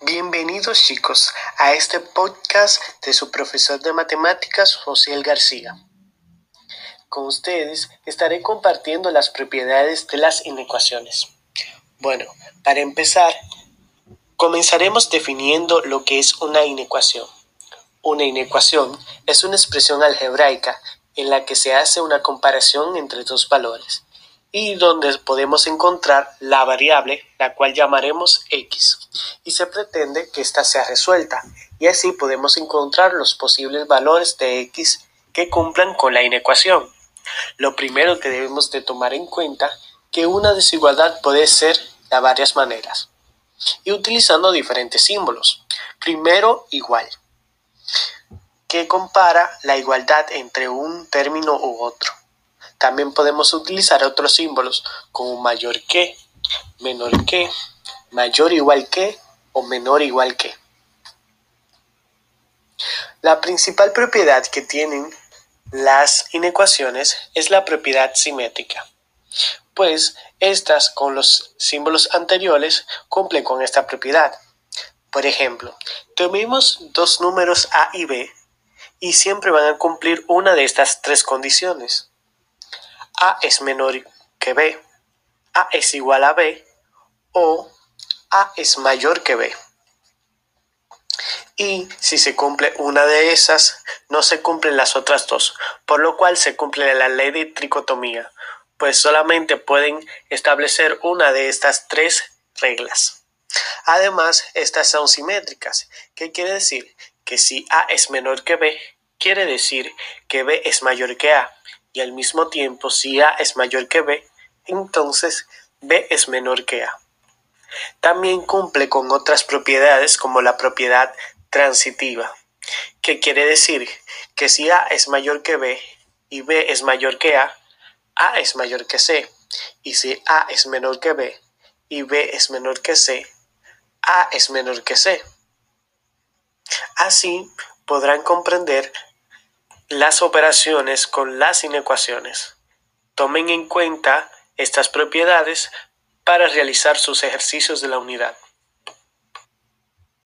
Bienvenidos chicos a este podcast de su profesor de matemáticas José García. Con ustedes estaré compartiendo las propiedades de las inecuaciones. Bueno, para empezar, comenzaremos definiendo lo que es una inecuación. Una inecuación es una expresión algebraica en la que se hace una comparación entre dos valores y donde podemos encontrar la variable, la cual llamaremos x, y se pretende que ésta sea resuelta, y así podemos encontrar los posibles valores de x que cumplan con la inecuación. Lo primero que debemos de tomar en cuenta que una desigualdad puede ser de varias maneras y utilizando diferentes símbolos. Primero, igual, que compara la igualdad entre un término u otro. También podemos utilizar otros símbolos como mayor que, menor que, mayor igual que o menor igual que. La principal propiedad que tienen las inecuaciones es la propiedad simétrica, pues estas con los símbolos anteriores cumplen con esta propiedad. Por ejemplo, tomemos dos números a y b y siempre van a cumplir una de estas tres condiciones. A es menor que B, A es igual a B o A es mayor que B. Y si se cumple una de esas, no se cumplen las otras dos, por lo cual se cumple la ley de tricotomía, pues solamente pueden establecer una de estas tres reglas. Además, estas son simétricas, ¿qué quiere decir? Que si A es menor que B, quiere decir que B es mayor que A, y al mismo tiempo si A es mayor que B, entonces B es menor que A. También cumple con otras propiedades como la propiedad transitiva, que quiere decir que si A es mayor que B y B es mayor que A, A es mayor que C, y si A es menor que B y B es menor que C, A es menor que C. Así podrán comprender las operaciones con las inecuaciones. Tomen en cuenta estas propiedades para realizar sus ejercicios de la unidad.